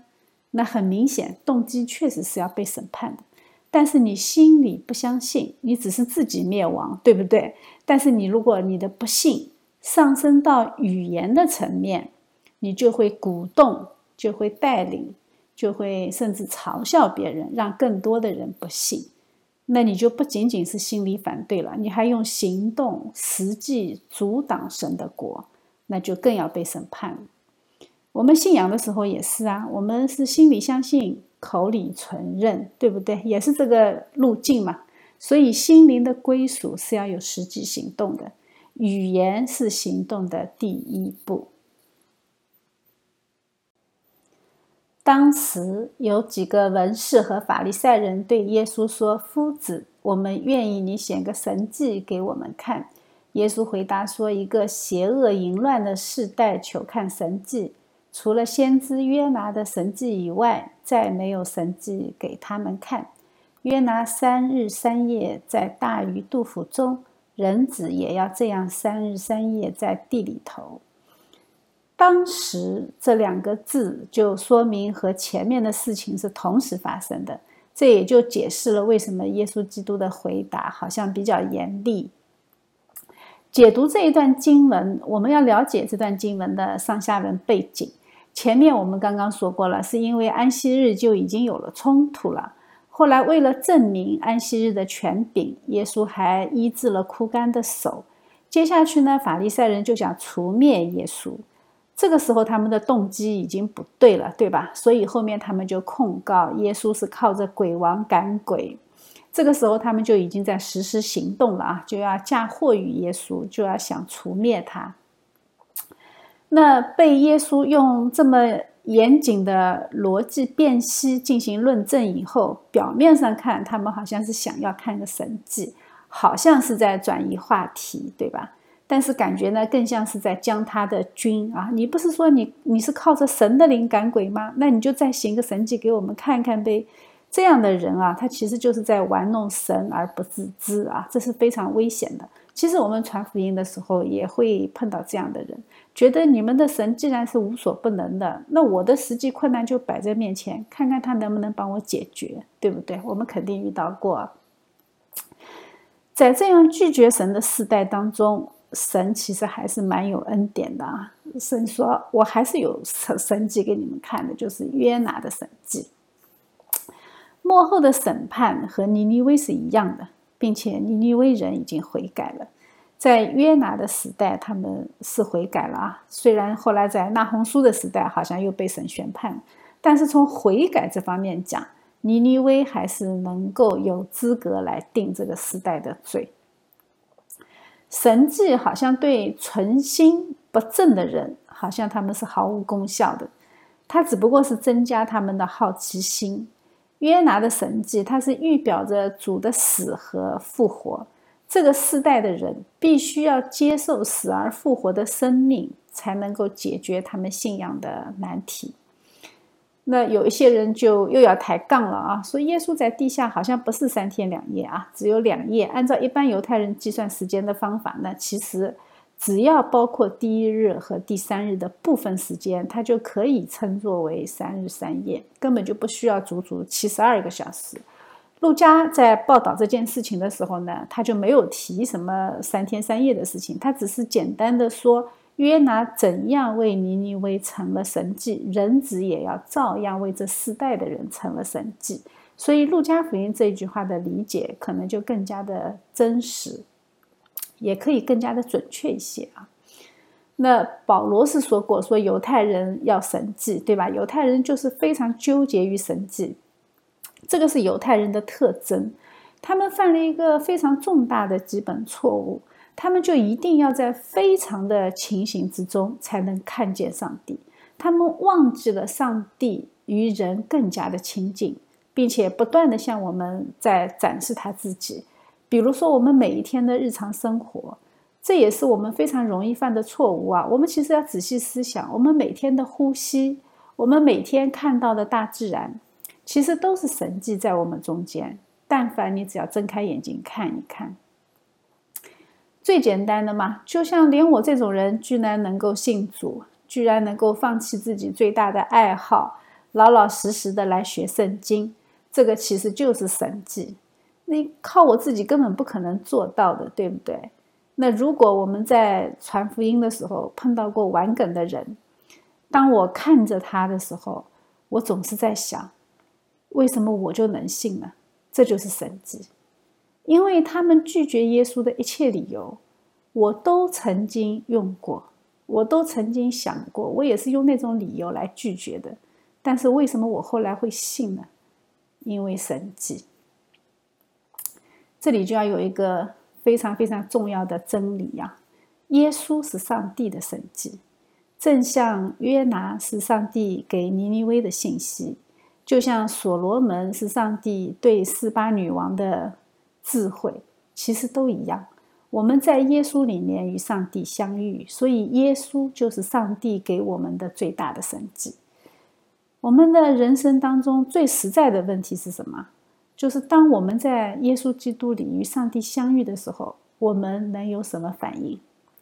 那很明显，动机确实是要被审判的，但是你心里不相信，你只是自己灭亡，对不对？但是你如果你的不信上升到语言的层面，你就会鼓动，就会带领。就会甚至嘲笑别人，让更多的人不信。那你就不仅仅是心里反对了，你还用行动实际阻挡神的国，那就更要被审判。我们信仰的时候也是啊，我们是心里相信，口里承认，对不对？也是这个路径嘛。所以心灵的归属是要有实际行动的，语言是行动的第一步。当时有几个文士和法利赛人对耶稣说：“夫子，我们愿意你显个神迹给我们看。”耶稣回答说：“一个邪恶淫乱的世代求看神迹，除了先知约拿的神迹以外，再没有神迹给他们看。约拿三日三夜在大鱼肚腹中，人子也要这样三日三夜在地里头。”当时这两个字就说明和前面的事情是同时发生的，这也就解释了为什么耶稣基督的回答好像比较严厉。解读这一段经文，我们要了解这段经文的上下文背景。前面我们刚刚说过了，是因为安息日就已经有了冲突了。后来为了证明安息日的权柄，耶稣还医治了枯干的手。接下去呢，法利赛人就想除灭耶稣。这个时候，他们的动机已经不对了，对吧？所以后面他们就控告耶稣是靠着鬼王赶鬼。这个时候，他们就已经在实施行动了啊，就要嫁祸于耶稣，就要想除灭他。那被耶稣用这么严谨的逻辑辨析进行论证以后，表面上看，他们好像是想要看个神迹，好像是在转移话题，对吧？但是感觉呢，更像是在将他的军啊！你不是说你你是靠着神的灵赶鬼吗？那你就再行个神迹给我们看看呗。这样的人啊，他其实就是在玩弄神而不自知啊，这是非常危险的。其实我们传福音的时候也会碰到这样的人，觉得你们的神既然是无所不能的，那我的实际困难就摆在面前，看看他能不能帮我解决，对不对？我们肯定遇到过，在这样拒绝神的时代当中。神其实还是蛮有恩典的啊！神说：“我还是有神神迹给你们看的，就是约拿的神迹。幕后的审判和尼尼微是一样的，并且尼尼微人已经悔改了。在约拿的时代，他们是悔改了啊。虽然后来在纳红书的时代，好像又被神宣判，但是从悔改这方面讲，尼尼微还是能够有资格来定这个时代的罪。”神迹好像对存心不正的人，好像他们是毫无功效的。他只不过是增加他们的好奇心。约拿的神迹，它是预表着主的死和复活。这个世代的人必须要接受死而复活的生命，才能够解决他们信仰的难题。那有一些人就又要抬杠了啊，说耶稣在地下好像不是三天两夜啊，只有两夜。按照一般犹太人计算时间的方法，那其实只要包括第一日和第三日的部分时间，它就可以称作为三日三夜，根本就不需要足足七十二个小时。路加在报道这件事情的时候呢，他就没有提什么三天三夜的事情，他只是简单的说约拿怎样为尼尼微成了神迹，人子也要照样为这世代的人成了神迹。所以路加福音这句话的理解可能就更加的真实，也可以更加的准确一些啊。那保罗是说过，说犹太人要神迹，对吧？犹太人就是非常纠结于神迹。这个是犹太人的特征，他们犯了一个非常重大的基本错误，他们就一定要在非常的情形之中才能看见上帝，他们忘记了上帝与人更加的亲近，并且不断的向我们在展示他自己。比如说，我们每一天的日常生活，这也是我们非常容易犯的错误啊。我们其实要仔细思想，我们每天的呼吸，我们每天看到的大自然。其实都是神迹在我们中间，但凡你只要睁开眼睛看一看，最简单的嘛，就像连我这种人居然能够信主，居然能够放弃自己最大的爱好，老老实实的来学圣经，这个其实就是神迹。那靠我自己根本不可能做到的，对不对？那如果我们在传福音的时候碰到过玩梗的人，当我看着他的时候，我总是在想。为什么我就能信呢？这就是神迹，因为他们拒绝耶稣的一切理由，我都曾经用过，我都曾经想过，我也是用那种理由来拒绝的。但是为什么我后来会信呢？因为神迹。这里就要有一个非常非常重要的真理呀：耶稣是上帝的神迹，正像约拿是上帝给尼尼微的信息。就像所罗门是上帝对四八女王的智慧，其实都一样。我们在耶稣里面与上帝相遇，所以耶稣就是上帝给我们的最大的神迹。我们的人生当中最实在的问题是什么？就是当我们在耶稣基督里与上帝相遇的时候，我们能有什么反应？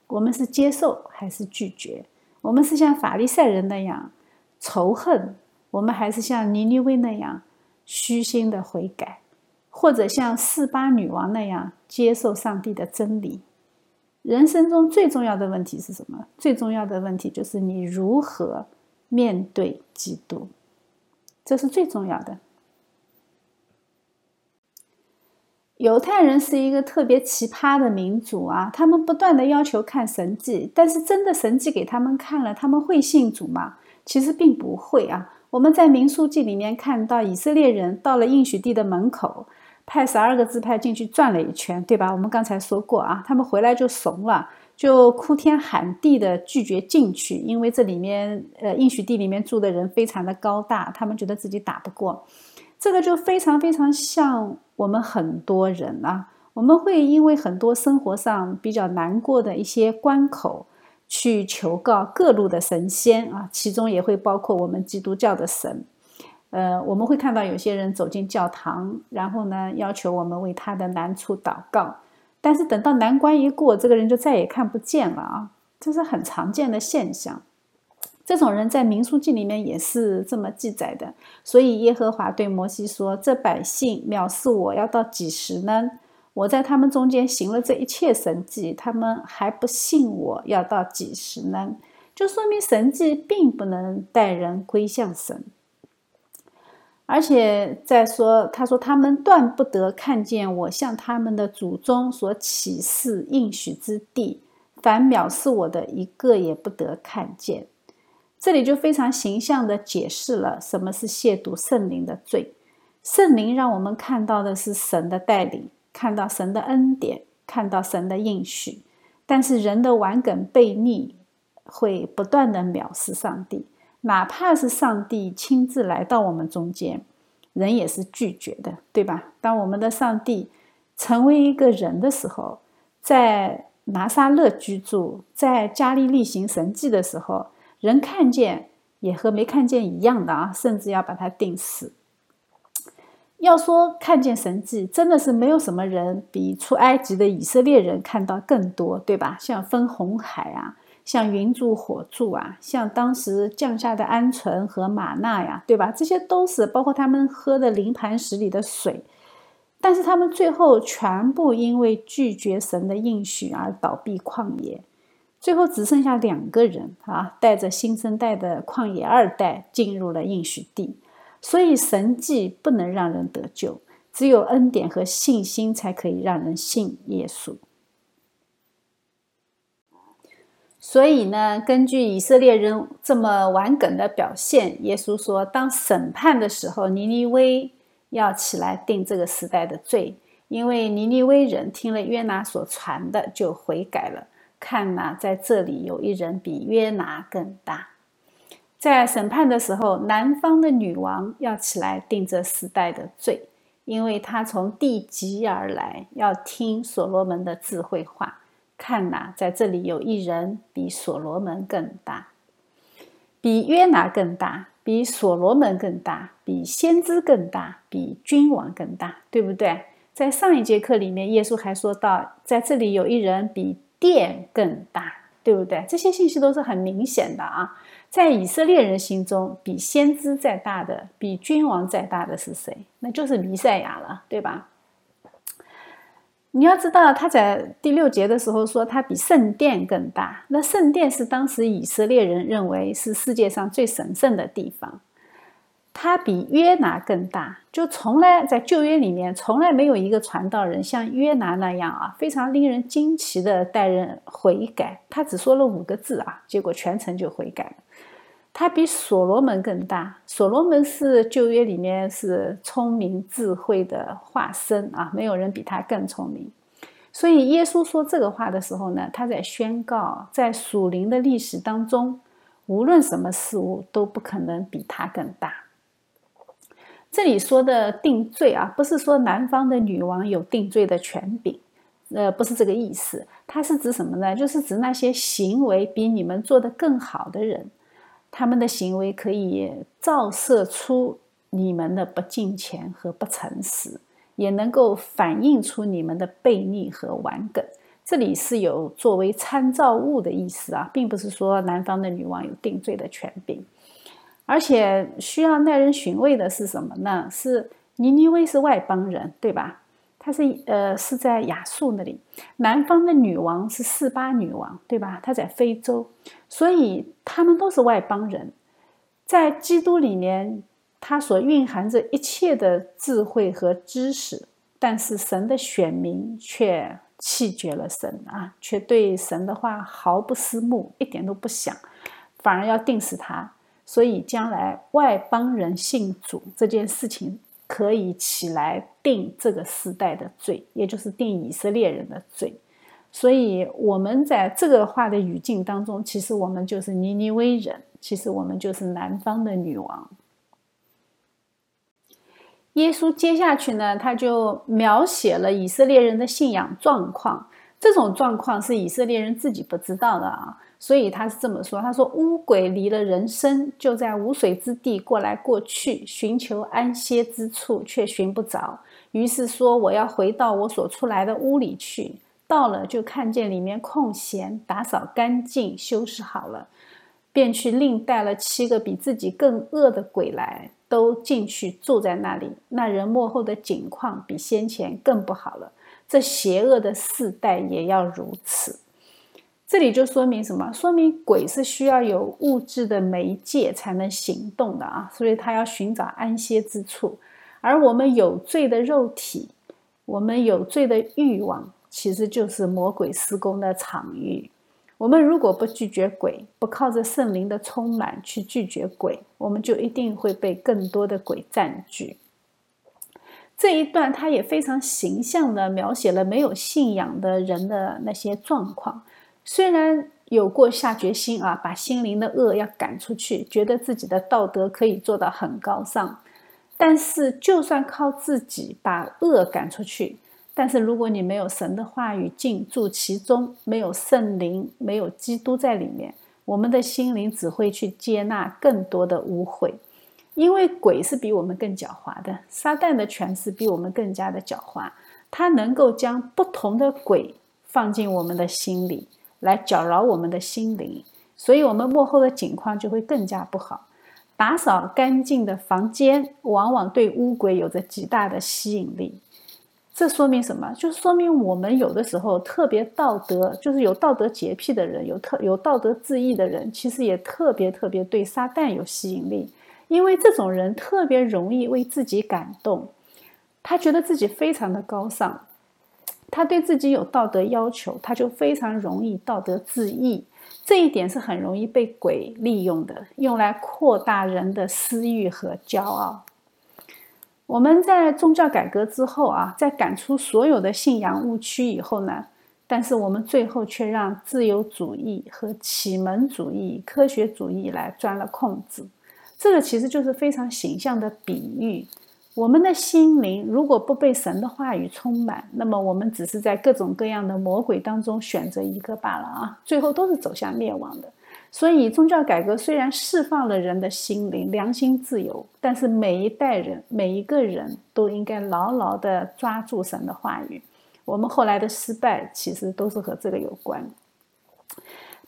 我们是接受还是拒绝？我们是像法利赛人那样仇恨？我们还是像尼尼微那样虚心的悔改，或者像四八女王那样接受上帝的真理。人生中最重要的问题是什么？最重要的问题就是你如何面对基督，这是最重要的。犹太人是一个特别奇葩的民族啊，他们不断的要求看神迹，但是真的神迹给他们看了，他们会信主吗？其实并不会啊。我们在民数记里面看到，以色列人到了应许地的门口，派十二个支派进去转了一圈，对吧？我们刚才说过啊，他们回来就怂了，就哭天喊地的拒绝进去，因为这里面，呃，应许地里面住的人非常的高大，他们觉得自己打不过。这个就非常非常像我们很多人啊，我们会因为很多生活上比较难过的一些关口。去求告各路的神仙啊，其中也会包括我们基督教的神。呃，我们会看到有些人走进教堂，然后呢，要求我们为他的难处祷告。但是等到难关一过，这个人就再也看不见了啊，这是很常见的现象。这种人在民书记里面也是这么记载的。所以耶和华对摩西说：“这百姓藐视我要到几时呢？”我在他们中间行了这一切神迹，他们还不信我，要到几时呢？就说明神迹并不能带人归向神。而且再说，他说他们断不得看见我向他们的祖宗所启示应许之地，凡藐视我的一个也不得看见。这里就非常形象的解释了什么是亵渎圣灵的罪。圣灵让我们看到的是神的带领。看到神的恩典，看到神的应许，但是人的顽梗悖逆会不断的藐视上帝，哪怕是上帝亲自来到我们中间，人也是拒绝的，对吧？当我们的上帝成为一个人的时候，在拿撒勒居住，在加利利行神迹的时候，人看见也和没看见一样的啊，甚至要把它定死。要说看见神迹，真的是没有什么人比出埃及的以色列人看到更多，对吧？像分红海啊，像云柱火柱啊，像当时降下的鹌鹑和玛纳呀，对吧？这些都是包括他们喝的灵磐石里的水，但是他们最后全部因为拒绝神的应许而倒闭旷野，最后只剩下两个人啊，带着新生代的旷野二代进入了应许地。所以神迹不能让人得救，只有恩典和信心才可以让人信耶稣。所以呢，根据以色列人这么顽梗的表现，耶稣说，当审判的时候，尼尼微要起来定这个时代的罪，因为尼尼微人听了约拿所传的就悔改了。看呐，在这里有一人比约拿更大。在审判的时候，南方的女王要起来定这时代的罪，因为她从地极而来，要听所罗门的智慧话。看呐，在这里有一人比所罗门更大，比约拿更大，比所罗门更大，比先知更大，比君王更大，对不对？在上一节课里面，耶稣还说到，在这里有一人比殿更大，对不对？这些信息都是很明显的啊。在以色列人心中，比先知再大的，比君王再大的是谁？那就是弥赛亚了，对吧？你要知道，他在第六节的时候说他比圣殿更大。那圣殿是当时以色列人认为是世界上最神圣的地方。他比约拿更大，就从来在旧约里面从来没有一个传道人像约拿那样啊，非常令人惊奇的带人悔改。他只说了五个字啊，结果全程就悔改了。他比所罗门更大，所罗门是旧约里面是聪明智慧的化身啊，没有人比他更聪明。所以耶稣说这个话的时候呢，他在宣告，在属灵的历史当中，无论什么事物都不可能比他更大。这里说的定罪啊，不是说南方的女王有定罪的权柄，呃，不是这个意思。它是指什么呢？就是指那些行为比你们做得更好的人。他们的行为可以照射出你们的不敬虔和不诚实，也能够反映出你们的悖逆和顽梗。这里是有作为参照物的意思啊，并不是说南方的女王有定罪的权柄。而且需要耐人寻味的是什么呢？是尼尼微是外邦人，对吧？他是呃是在亚述那里，南方的女王是四巴女王，对吧？她在非洲，所以他们都是外邦人。在基督里面，它所蕴含着一切的智慧和知识，但是神的选民却弃绝了神啊，却对神的话毫不思慕，一点都不想，反而要定死他。所以将来外邦人信主这件事情。可以起来定这个时代的罪，也就是定以色列人的罪。所以，我们在这个话的语境当中，其实我们就是尼尼微人，其实我们就是南方的女王。耶稣接下去呢，他就描写了以色列人的信仰状况。这种状况是以色列人自己不知道的啊。所以他是这么说：“他说乌鬼离了人身，就在无水之地过来过去，寻求安歇之处，却寻不着。于是说：我要回到我所出来的屋里去。到了，就看见里面空闲，打扫干净，修饰好了，便去另带了七个比自己更恶的鬼来，都进去住在那里。那人幕后的景况比先前更不好了。这邪恶的世代也要如此。”这里就说明什么？说明鬼是需要有物质的媒介才能行动的啊，所以他要寻找安歇之处。而我们有罪的肉体，我们有罪的欲望，其实就是魔鬼施工的场域。我们如果不拒绝鬼，不靠着圣灵的充满去拒绝鬼，我们就一定会被更多的鬼占据。这一段他也非常形象地描写了没有信仰的人的那些状况。虽然有过下决心啊，把心灵的恶要赶出去，觉得自己的道德可以做到很高尚，但是就算靠自己把恶赶出去，但是如果你没有神的话语进驻其中，没有圣灵，没有基督在里面，我们的心灵只会去接纳更多的污秽，因为鬼是比我们更狡猾的，撒旦的权势比我们更加的狡猾，他能够将不同的鬼放进我们的心里。来搅扰我们的心灵，所以我们幕后的景况就会更加不好。打扫干净的房间，往往对乌龟有着极大的吸引力。这说明什么？就说明我们有的时候特别道德，就是有道德洁癖的人，有特有道德自义的人，其实也特别特别对撒旦有吸引力，因为这种人特别容易为自己感动，他觉得自己非常的高尚，他对自己有道德要求，他就非常容易道德自义，这一点是很容易被鬼利用的，用来扩大人的私欲和骄傲。我们在宗教改革之后啊，在赶出所有的信仰误区以后呢，但是我们最后却让自由主义和启蒙主义、科学主义来钻了空子。这个其实就是非常形象的比喻。我们的心灵如果不被神的话语充满，那么我们只是在各种各样的魔鬼当中选择一个罢了啊，最后都是走向灭亡的。所以，宗教改革虽然释放了人的心灵、良心自由，但是每一代人、每一个人都应该牢牢地抓住神的话语。我们后来的失败，其实都是和这个有关。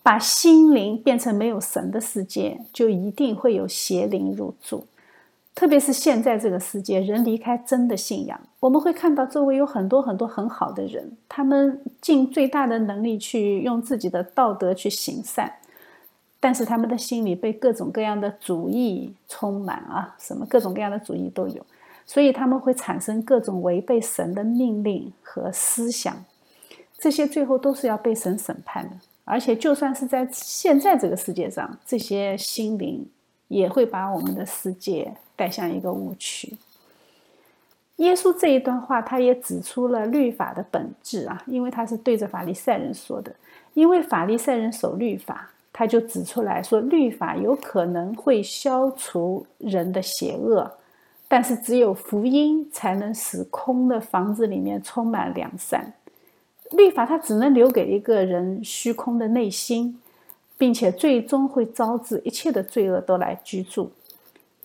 把心灵变成没有神的世界，就一定会有邪灵入住。特别是现在这个世界，人离开真的信仰，我们会看到周围有很多很多很好的人，他们尽最大的能力去用自己的道德去行善。但是他们的心里被各种各样的主义充满啊，什么各种各样的主义都有，所以他们会产生各种违背神的命令和思想，这些最后都是要被神审判的。而且就算是在现在这个世界上，这些心灵也会把我们的世界带向一个误区。耶稣这一段话，他也指出了律法的本质啊，因为他是对着法利赛人说的，因为法利赛人守律法。他就指出来说，律法有可能会消除人的邪恶，但是只有福音才能使空的房子里面充满良善。律法它只能留给一个人虚空的内心，并且最终会招致一切的罪恶都来居住。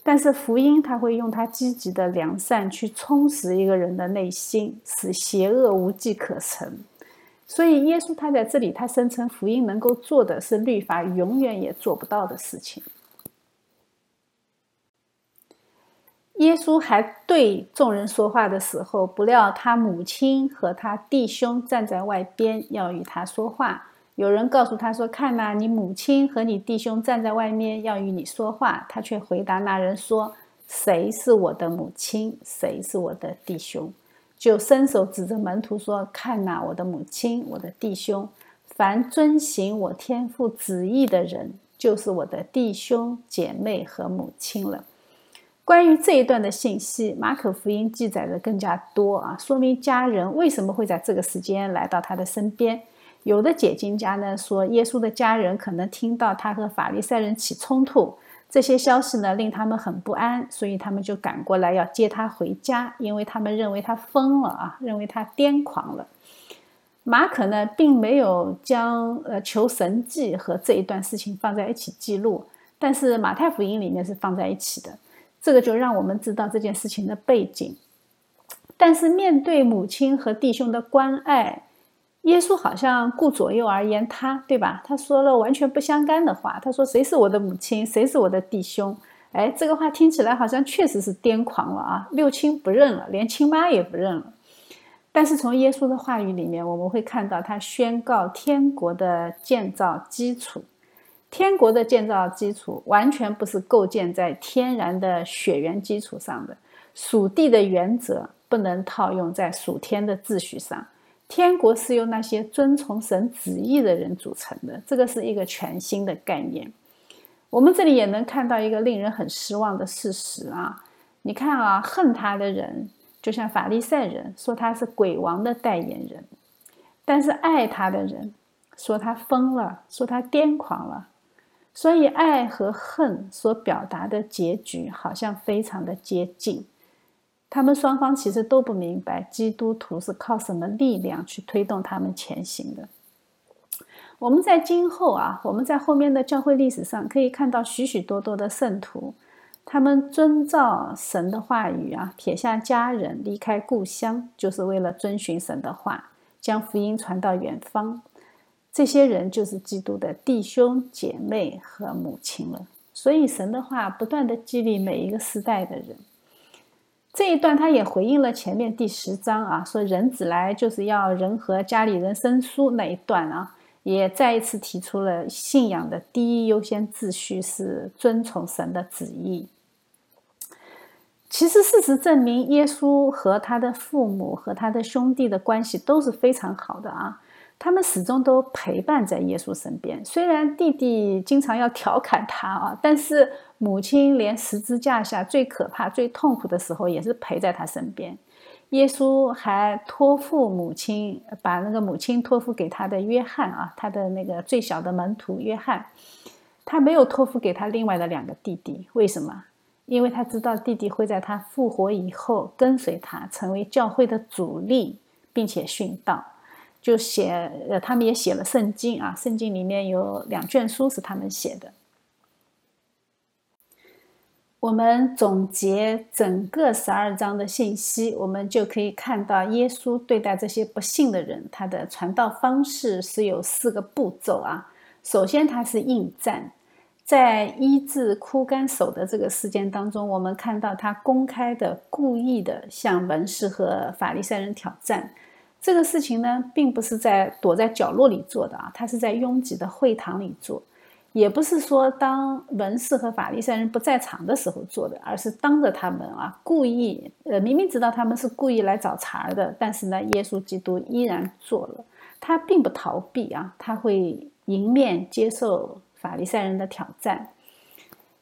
但是福音它会用它积极的良善去充实一个人的内心，使邪恶无计可乘。所以，耶稣他在这里，他声称福音能够做的是律法永远也做不到的事情。耶稣还对众人说话的时候，不料他母亲和他弟兄站在外边，要与他说话。有人告诉他说：“看呐，你母亲和你弟兄站在外面，要与你说话。”他却回答那人说：“谁是我的母亲？谁是我的弟兄？”就伸手指着门徒说：“看呐，我的母亲，我的弟兄，凡遵行我天父旨意的人，就是我的弟兄姐妹和母亲了。”关于这一段的信息，马可福音记载的更加多啊，说明家人为什么会在这个时间来到他的身边。有的解经家呢说，耶稣的家人可能听到他和法利赛人起冲突。这些消息呢，令他们很不安，所以他们就赶过来要接他回家，因为他们认为他疯了啊，认为他癫狂了。马可呢，并没有将呃求神迹和这一段事情放在一起记录，但是马太福音里面是放在一起的，这个就让我们知道这件事情的背景。但是面对母亲和弟兄的关爱。耶稣好像顾左右而言他，对吧？他说了完全不相干的话。他说：“谁是我的母亲？谁是我的弟兄？”哎，这个话听起来好像确实是癫狂了啊！六亲不认了，连亲妈也不认了。但是从耶稣的话语里面，我们会看到他宣告天国的建造基础。天国的建造基础完全不是构建在天然的血缘基础上的，属地的原则不能套用在属天的秩序上。天国是由那些遵从神旨意的人组成的，这个是一个全新的概念。我们这里也能看到一个令人很失望的事实啊！你看啊，恨他的人就像法利赛人说他是鬼王的代言人，但是爱他的人说他疯了，说他癫狂了。所以爱和恨所表达的结局好像非常的接近。他们双方其实都不明白基督徒是靠什么力量去推动他们前行的。我们在今后啊，我们在后面的教会历史上可以看到许许多多的圣徒，他们遵照神的话语啊，撇下家人，离开故乡，就是为了遵循神的话，将福音传到远方。这些人就是基督的弟兄姐妹和母亲了。所以神的话不断的激励每一个时代的人。这一段他也回应了前面第十章啊，说人子来就是要人和家里人生疏那一段啊，也再一次提出了信仰的第一优先秩序是遵从神的旨意。其实事实证明，耶稣和他的父母和他的兄弟的关系都是非常好的啊。他们始终都陪伴在耶稣身边，虽然弟弟经常要调侃他啊，但是母亲连十字架下最可怕、最痛苦的时候也是陪在他身边。耶稣还托付母亲，把那个母亲托付给他的约翰啊，他的那个最小的门徒约翰，他没有托付给他另外的两个弟弟，为什么？因为他知道弟弟会在他复活以后跟随他，成为教会的主力，并且殉道。就写，呃，他们也写了圣经啊，圣经里面有两卷书是他们写的。我们总结整个十二章的信息，我们就可以看到，耶稣对待这些不幸的人，他的传道方式是有四个步骤啊。首先，他是应战，在医治枯干手的这个事件当中，我们看到他公开的、故意的向文士和法利赛人挑战。这个事情呢，并不是在躲在角落里做的啊，他是在拥挤的会堂里做，也不是说当文士和法利赛人不在场的时候做的，而是当着他们啊，故意，呃，明明知道他们是故意来找茬的，但是呢，耶稣基督依然做了，他并不逃避啊，他会迎面接受法利赛人的挑战，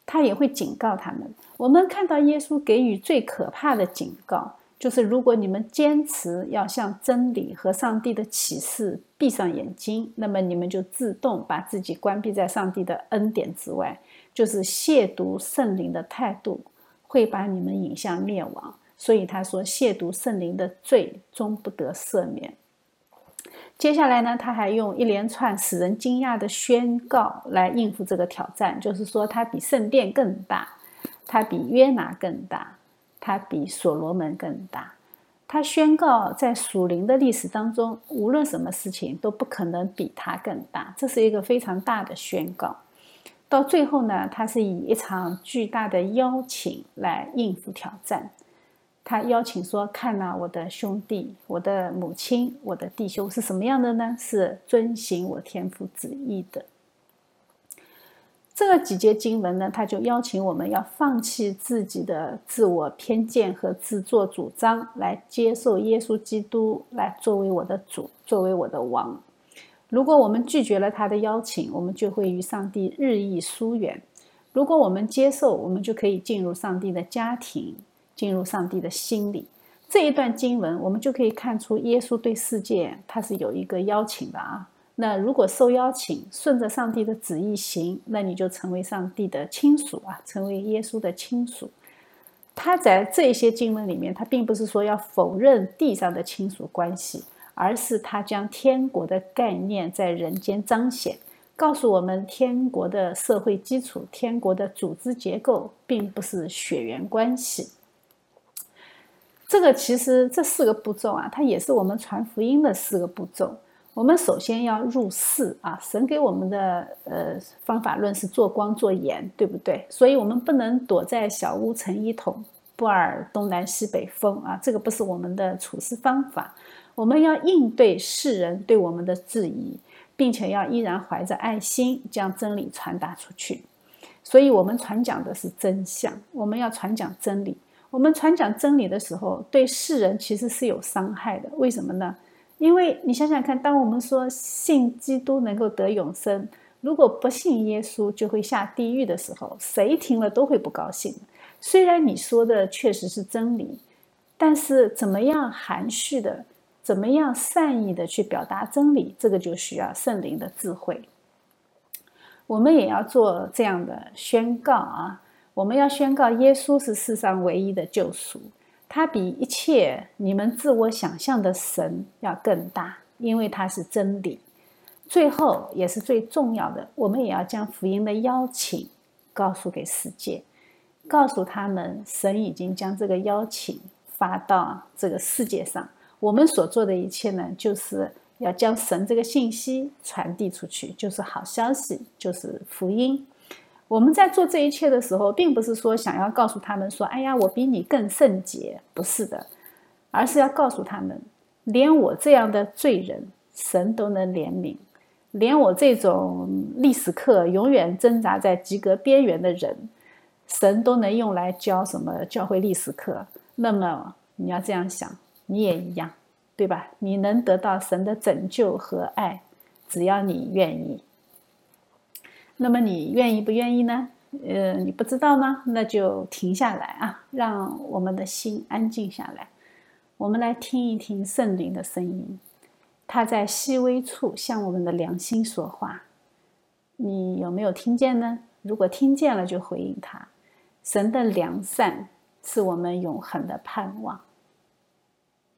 他也会警告他们。我们看到耶稣给予最可怕的警告。就是如果你们坚持要向真理和上帝的启示闭上眼睛，那么你们就自动把自己关闭在上帝的恩典之外。就是亵渎圣灵的态度会把你们引向灭亡。所以他说，亵渎圣灵的罪终不得赦免。接下来呢，他还用一连串使人惊讶的宣告来应付这个挑战，就是说他比圣殿更大，他比约拿更大。他比所罗门更大。他宣告，在属灵的历史当中，无论什么事情都不可能比他更大。这是一个非常大的宣告。到最后呢，他是以一场巨大的邀请来应付挑战。他邀请说：“看呐，我的兄弟，我的母亲，我的弟兄是什么样的呢？是遵行我天父旨意的。”这几节经文呢，他就邀请我们要放弃自己的自我偏见和自作主张，来接受耶稣基督来作为我的主，作为我的王。如果我们拒绝了他的邀请，我们就会与上帝日益疏远；如果我们接受，我们就可以进入上帝的家庭，进入上帝的心里。这一段经文，我们就可以看出耶稣对世界他是有一个邀请的啊。那如果受邀请，顺着上帝的旨意行，那你就成为上帝的亲属啊，成为耶稣的亲属。他在这些经文里面，他并不是说要否认地上的亲属关系，而是他将天国的概念在人间彰显，告诉我们天国的社会基础、天国的组织结构，并不是血缘关系。这个其实这四个步骤啊，它也是我们传福音的四个步骤。我们首先要入世啊，神给我们的呃方法论是做光做盐，对不对？所以，我们不能躲在小屋成一统，不尔东南西北风啊，这个不是我们的处事方法。我们要应对世人对我们的质疑，并且要依然怀着爱心将真理传达出去。所以，我们传讲的是真相，我们要传讲真理。我们传讲真理的时候，对世人其实是有伤害的。为什么呢？因为你想想看，当我们说信基督能够得永生，如果不信耶稣就会下地狱的时候，谁听了都会不高兴。虽然你说的确实是真理，但是怎么样含蓄的，怎么样善意的去表达真理，这个就需要圣灵的智慧。我们也要做这样的宣告啊！我们要宣告耶稣是世上唯一的救赎。他比一切你们自我想象的神要更大，因为他是真理。最后也是最重要的，我们也要将福音的邀请告诉给世界，告诉他们神已经将这个邀请发到这个世界上。我们所做的一切呢，就是要将神这个信息传递出去，就是好消息，就是福音。我们在做这一切的时候，并不是说想要告诉他们说：“哎呀，我比你更圣洁。”不是的，而是要告诉他们，连我这样的罪人，神都能怜悯；连我这种历史课永远挣扎在及格边缘的人，神都能用来教什么教会历史课。那么你要这样想，你也一样，对吧？你能得到神的拯救和爱，只要你愿意。那么你愿意不愿意呢？呃，你不知道吗？那就停下来啊，让我们的心安静下来，我们来听一听圣灵的声音，他在细微处向我们的良心说话。你有没有听见呢？如果听见了，就回应他。神的良善是我们永恒的盼望。